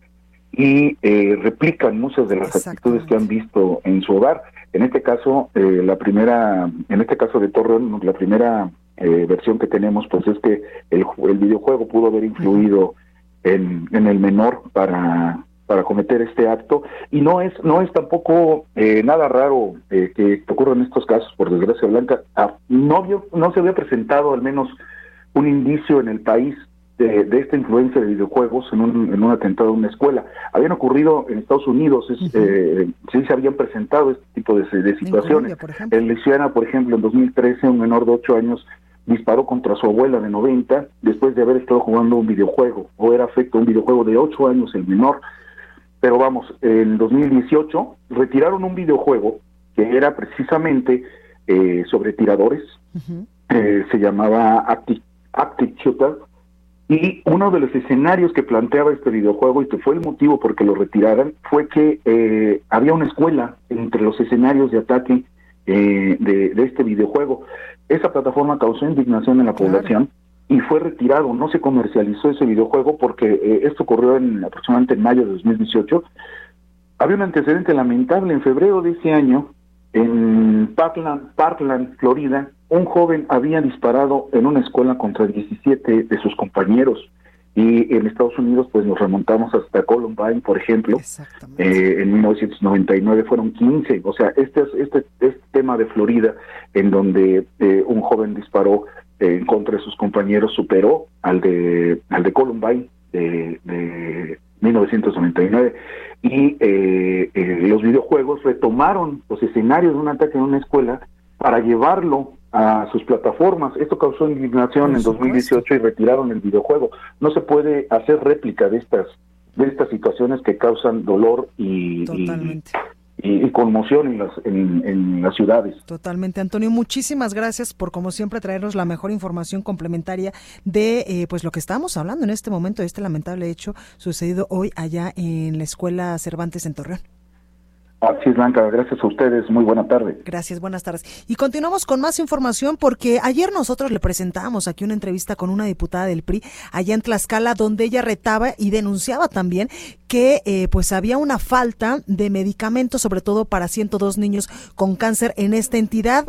y eh, replican muchas de las actitudes que han visto en su hogar. En este caso, eh, la primera, en este caso de Torreón, la primera eh, versión que tenemos, pues es que el, el videojuego pudo haber influido en, en el menor para para cometer este acto. Y no es no es tampoco nada raro que ocurran estos casos por desgracia blanca. Ah, no no se había presentado al menos un indicio en el país de, esta influencia de videojuegos en un, en un atentado a una escuela. Habían ocurrido en Estados Unidos, eh, sí se habían presentado este tipo de, situaciones. En, Luisiana, por ejemplo, en 2013, un menor de 8 años disparó contra su abuela de 90 después de haber estado jugando un videojuego, o era afecto a un videojuego de 8 años el menor. Pero vamos, en 2018 retiraron un videojuego que era precisamente eh, sobre tiradores, eh, se llamaba Active, Active Shooter, y uno de los escenarios que planteaba este videojuego y que fue el motivo por que lo retiraran fue que eh, había una escuela entre los escenarios de ataque eh, de, este videojuego. Esa plataforma causó indignación en la población y fue retirado, no se comercializó ese videojuego porque eh, esto ocurrió en, aproximadamente en mayo de 2018. Había un antecedente lamentable en febrero de ese año en Parkland, Parkland, Florida, un joven había disparado en una escuela contra 17 de sus compañeros. Y en Estados Unidos, pues nos remontamos hasta Columbine, por ejemplo. Eh, en 1999 fueron 15. O sea, este, este, este tema de Florida, en donde eh, un joven disparó en contra de sus compañeros, superó al de, al de Columbine de, de 1999 y eh, eh, los videojuegos retomaron los escenarios de un ataque en una escuela para llevarlo a sus plataformas. Esto causó indignación en 2018 y retiraron el videojuego. No se puede hacer réplica de estas de estas situaciones que causan dolor y, y, conmoción en las, en, las ciudades. Totalmente, Antonio. Muchísimas gracias por, como siempre, traernos la mejor información complementaria de eh, pues lo que estamos hablando en este momento, de este lamentable hecho sucedido hoy allá en la Escuela Cervantes en Torreón. Así es, Blanca. Gracias a ustedes. Muy buena tarde. Gracias, buenas tardes. Y continuamos con más información porque ayer nosotros le presentamos aquí una entrevista con una diputada del PRI allá en Tlaxcala donde ella retaba y denunciaba también que eh, pues había una falta de medicamentos, sobre todo para 102 niños con cáncer en esta entidad.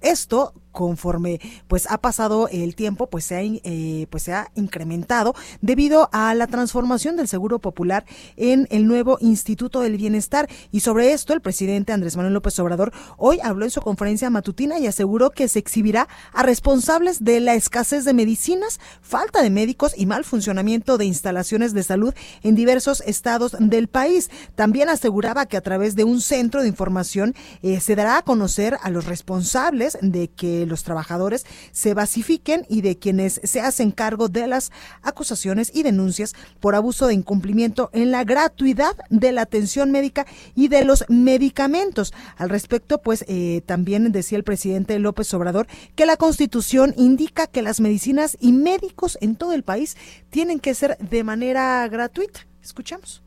Esto conforme pues ha pasado el tiempo pues se ha eh, pues incrementado debido a la transformación del seguro popular en el nuevo Instituto del Bienestar y sobre esto el presidente Andrés Manuel López Obrador hoy habló en su conferencia matutina y aseguró que se exhibirá a responsables de la escasez de medicinas, falta de médicos y mal funcionamiento de instalaciones de salud en diversos estados del país. También aseguraba que a través de un centro de información eh, se dará a conocer a los responsables de que los trabajadores se basifiquen y de quienes se hacen cargo de las acusaciones y denuncias por abuso de incumplimiento en la gratuidad de la atención médica y de los medicamentos. Al respecto, pues eh, también decía el presidente López Obrador que la Constitución indica que las medicinas y médicos en todo el país tienen que ser de manera gratuita. Escuchamos.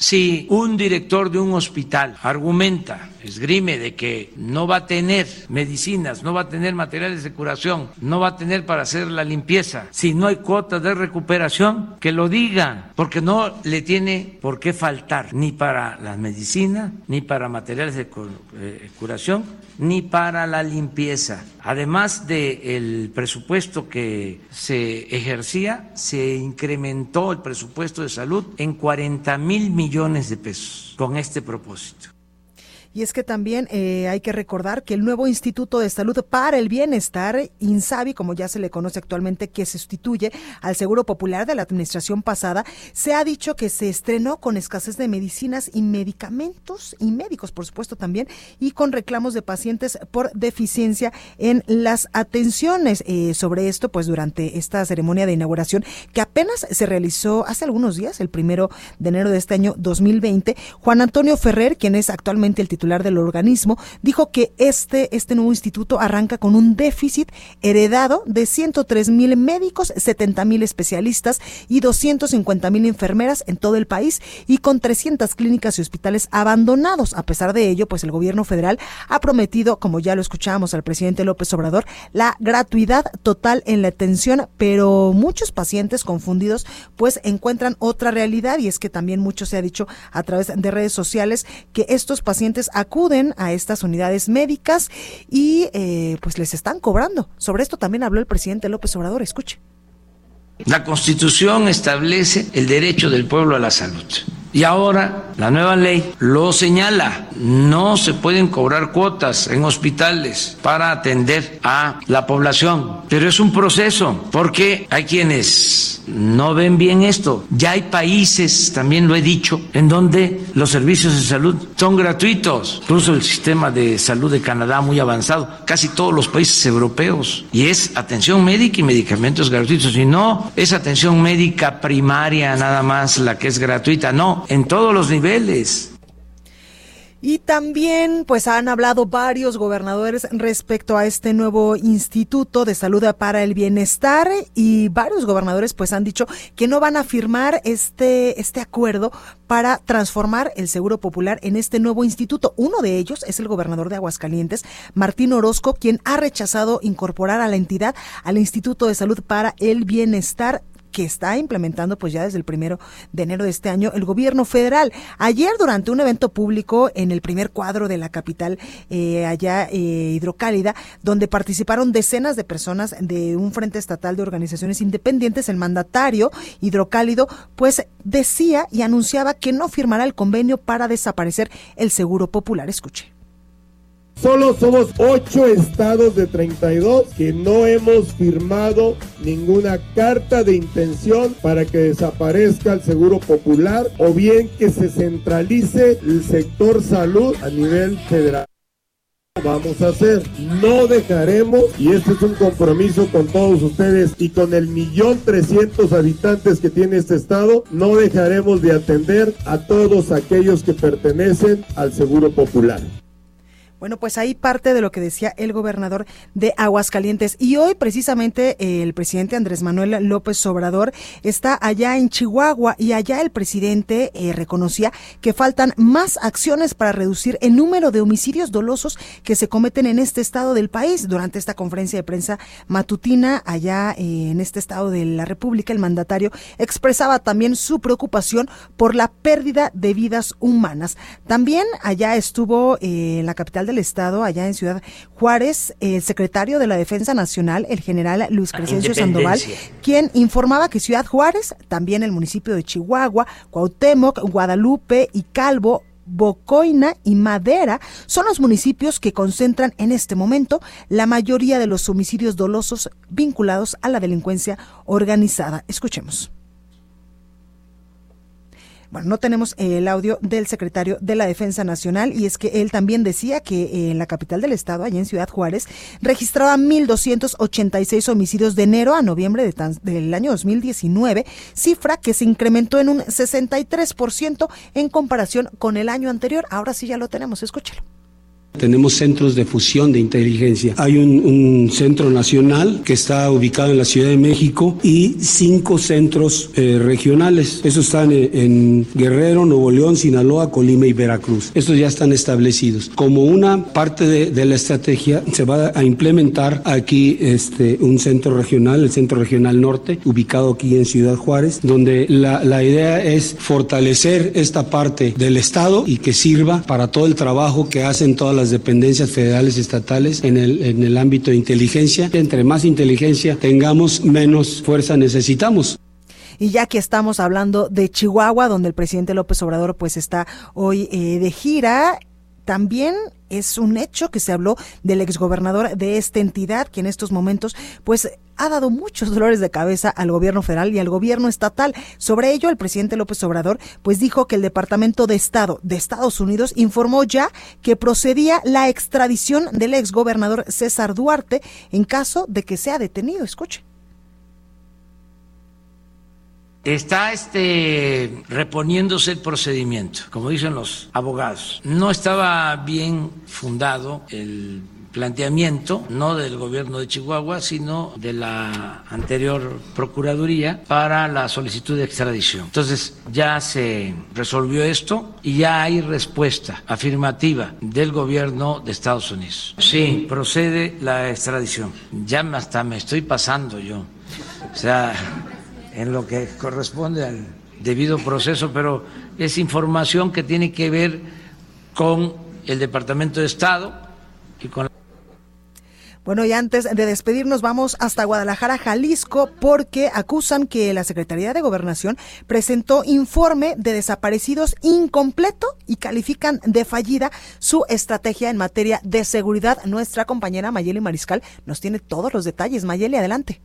Si un director de un hospital argumenta, esgrime de que no va a tener medicinas, no va a tener materiales de curación, no va a tener para hacer la limpieza, si no hay cuotas de recuperación, que lo diga, porque no le tiene por qué faltar ni para las medicinas, ni para materiales de eh, curación, ni para la limpieza. Además del presupuesto que se ejercía, se incrementó el presupuesto de salud en 40 mil millones de pesos con este propósito. Y es que también eh, hay que recordar que el nuevo Instituto de Salud para el Bienestar, INSABI, como ya se le conoce actualmente, que sustituye al Seguro Popular de la administración pasada, se ha dicho que se estrenó con escasez de medicinas y medicamentos y médicos, por supuesto también, y con reclamos de pacientes por deficiencia en las atenciones. Eh, sobre esto, pues durante esta ceremonia de inauguración que apenas se realizó hace algunos días, el primero de enero de este año 2020, Juan Antonio Ferrer, quien es actualmente el titular titular del organismo, dijo que este, este nuevo instituto arranca con un déficit heredado de 103 mil médicos, 70 mil especialistas y 250 mil enfermeras en todo el país y con 300 clínicas y hospitales abandonados. A pesar de ello, pues el gobierno federal ha prometido, como ya lo escuchábamos al presidente López Obrador, la gratuidad total en la atención, pero muchos pacientes confundidos pues encuentran otra realidad y es que también mucho se ha dicho a través de redes sociales que estos pacientes acuden a estas unidades médicas y eh, pues les están cobrando. Sobre esto también habló el presidente López Obrador. Escuche. La Constitución establece el derecho del pueblo a la salud. Y ahora la nueva ley lo señala. No se pueden cobrar cuotas en hospitales para atender a la población. Pero es un proceso, porque hay quienes no ven bien esto. Ya hay países, también lo he dicho, en donde los servicios de salud son gratuitos. Incluso el sistema de salud de Canadá muy avanzado, casi todos los países europeos. Y es atención médica y medicamentos gratuitos. Y no es atención médica primaria nada más la que es gratuita. No, en todos los niveles. Y también, pues han hablado varios gobernadores respecto a este nuevo Instituto de Salud para el Bienestar y varios gobernadores pues han dicho que no van a firmar este, este acuerdo para transformar el Seguro Popular en este nuevo instituto. Uno de ellos es el gobernador de Aguascalientes, Martín Orozco, quien ha rechazado incorporar a la entidad al Instituto de Salud para el Bienestar que está implementando pues ya desde el primero de enero de este año el gobierno federal. Ayer durante un evento público en el primer cuadro de la capital eh, allá eh, hidrocálida, donde participaron decenas de personas de un frente estatal de organizaciones independientes, el mandatario hidrocálido pues decía y anunciaba que no firmará el convenio para desaparecer el seguro popular. Escuche. Solo somos 8 estados de 32 que no hemos firmado ninguna carta de intención para que desaparezca el seguro popular o bien que se centralice el sector salud a nivel federal vamos a hacer. No dejaremos, y este es un compromiso con todos ustedes y con el millón trescientos habitantes que tiene este estado, no dejaremos de atender a todos aquellos que pertenecen al Seguro Popular. Bueno, pues ahí parte de lo que decía el gobernador de Aguascalientes. Y hoy precisamente el presidente Andrés Manuel López Obrador está allá en Chihuahua y allá el presidente eh, reconocía que faltan más acciones para reducir el número de homicidios dolosos que se cometen en este estado del país. Durante esta conferencia de prensa matutina allá eh, en este estado de la República, el mandatario expresaba también su preocupación por la pérdida de vidas humanas. También allá estuvo eh, en la capital del Estado, allá en Ciudad Juárez, el secretario de la Defensa Nacional, el general Luis Crescencio Sandoval, quien informaba que Ciudad Juárez, también el municipio de Chihuahua, Cuauhtémoc, Guadalupe y Calvo Bocoina y Madera son los municipios que concentran en este momento la mayoría de los homicidios dolosos vinculados a la delincuencia organizada. Escuchemos. Bueno, no tenemos el audio del secretario de la Defensa Nacional y es que él también decía que eh, en la capital del estado, allá en Ciudad Juárez, registraba 1.286 homicidios de enero a noviembre del año 2019, cifra que se incrementó en un 63% en comparación con el año anterior. Ahora sí ya lo tenemos, escúchalo. Tenemos centros de fusión de inteligencia. Hay un, centro nacional que está ubicado en la Ciudad de México y cinco centros eh, regionales. Esos están en, Guerrero, Nuevo León, Sinaloa, Colima y Veracruz. Estos ya están establecidos. Como una parte de, la estrategia se va a implementar aquí este, un centro regional, el Centro Regional Norte, ubicado aquí en Ciudad Juárez, donde la, la idea es fortalecer esta parte del Estado y que sirva para todo el trabajo que hacen todas las dependencias federales y estatales en el, en el ámbito de inteligencia. Entre más inteligencia tengamos, menos fuerza necesitamos. Y ya que estamos hablando de Chihuahua, donde el presidente López Obrador pues está hoy eh, de gira, también es un hecho que se habló del exgobernador de esta entidad, que en estos momentos, pues, ha dado muchos dolores de cabeza al gobierno federal y al gobierno estatal. Sobre ello, el presidente López Obrador, pues, dijo que el Departamento de Estado de Estados Unidos informó ya que procedía la extradición del exgobernador César Duarte en caso de que sea detenido. Escuche. Está este reponiéndose el procedimiento, como dicen los abogados. No estaba bien fundado el planteamiento, no del gobierno de Chihuahua, sino de la anterior Procuraduría para la solicitud de extradición. Entonces ya se resolvió esto y ya hay respuesta afirmativa del gobierno de Estados Unidos. Sí, procede la extradición. Ya hasta me estoy pasando yo. O sea, en lo que corresponde al debido proceso, pero es información que tiene que ver con el Departamento de Estado y con bueno, y antes de despedirnos, vamos hasta Guadalajara, Jalisco, porque acusan que la Secretaría de Gobernación presentó informe de desaparecidos incompleto y califican de fallida su estrategia en materia de seguridad. Nuestra compañera Mayeli Mariscal nos tiene todos los detalles. Mayeli, adelante.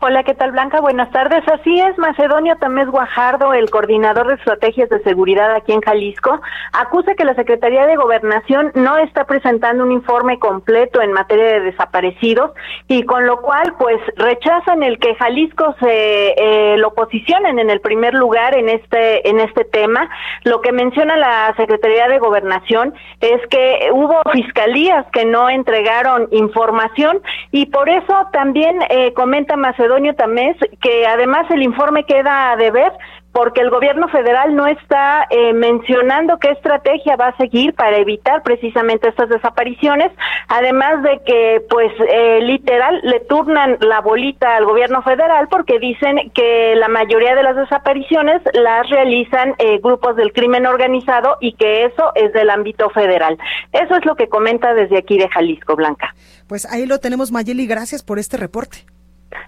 Hola, ¿qué tal Blanca? Buenas tardes. Así es, Macedonio Tamés Guajardo, el coordinador de estrategias de seguridad aquí en Jalisco, acusa que la Secretaría de Gobernación no está presentando un informe completo en materia de desaparecidos y con lo cual pues rechazan el que Jalisco se eh, lo posicionen en el primer lugar en este en este tema. Lo que menciona la Secretaría de Gobernación es que hubo fiscalías que no entregaron información y por eso también eh, comenta Macedonio Tamés que además el informe queda a deber porque el gobierno federal no está eh, mencionando qué estrategia va a seguir para evitar precisamente estas desapariciones, además de que pues eh, literal le turnan la bolita al gobierno federal porque dicen que la mayoría de las desapariciones las realizan eh, grupos del crimen organizado y que eso es del ámbito federal. Eso es lo que comenta desde aquí de Jalisco, Blanca. Pues ahí lo tenemos, Mayeli, gracias por este reporte.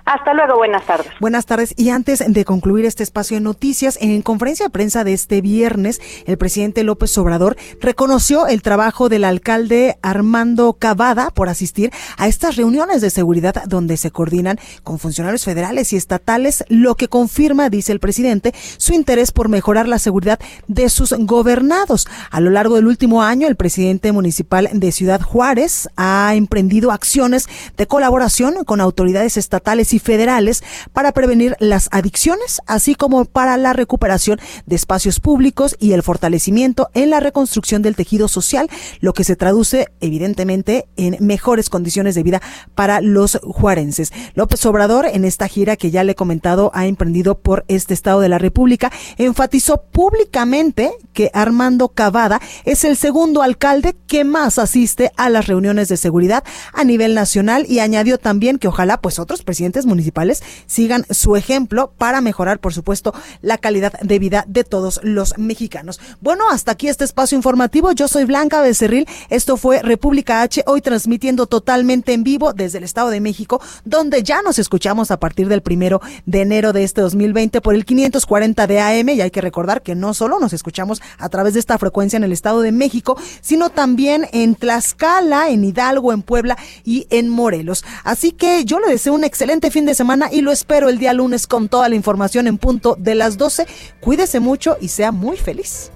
Hasta luego, buenas tardes. Buenas tardes. Y antes de concluir este espacio de noticias, en conferencia de prensa de este viernes, el presidente López Obrador reconoció el trabajo del alcalde Armando Cavada por asistir a estas reuniones de seguridad donde se coordinan con funcionarios federales y estatales, lo que confirma, dice el presidente, su interés por mejorar la seguridad de sus gobernados. A lo largo del último año, el presidente municipal de Ciudad Juárez ha emprendido acciones de colaboración con autoridades estatales y federales para prevenir las adicciones, así como para la recuperación de espacios públicos y el fortalecimiento en la reconstrucción del tejido social, lo que se traduce evidentemente en mejores condiciones de vida para los juarenses. López Obrador, en esta gira que ya le he comentado, ha emprendido por este estado de la República, enfatizó públicamente que Armando Cavada es el segundo alcalde que más asiste a las reuniones de seguridad a nivel nacional y añadió también que ojalá pues otros presidentes municipales sigan su ejemplo para mejorar, por supuesto, la calidad de vida de todos los mexicanos. Bueno, hasta aquí este espacio informativo. Yo soy Blanca Becerril. Esto fue República H, hoy transmitiendo totalmente en vivo desde el Estado de México, donde ya nos escuchamos a partir del primero de enero de este 2020 por el 540 de AM. Y hay que recordar que no solo nos escuchamos a través de esta frecuencia en el Estado de México, sino también en Tlaxcala, en Hidalgo, en Puebla y en Morelos. Así que yo le deseo un excelente fin de semana y lo espero el día lunes con toda la información en punto de las 12. Cuídese mucho y sea muy feliz.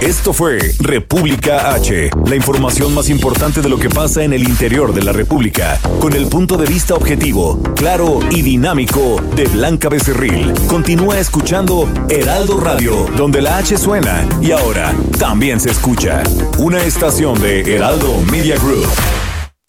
Esto fue República H, la información más importante de lo que pasa en el interior de la República, con el punto de vista objetivo, claro y dinámico de Blanca Becerril. Continúa escuchando Heraldo Radio, donde la H suena y ahora también se escucha. Una estación de Heraldo Media Group.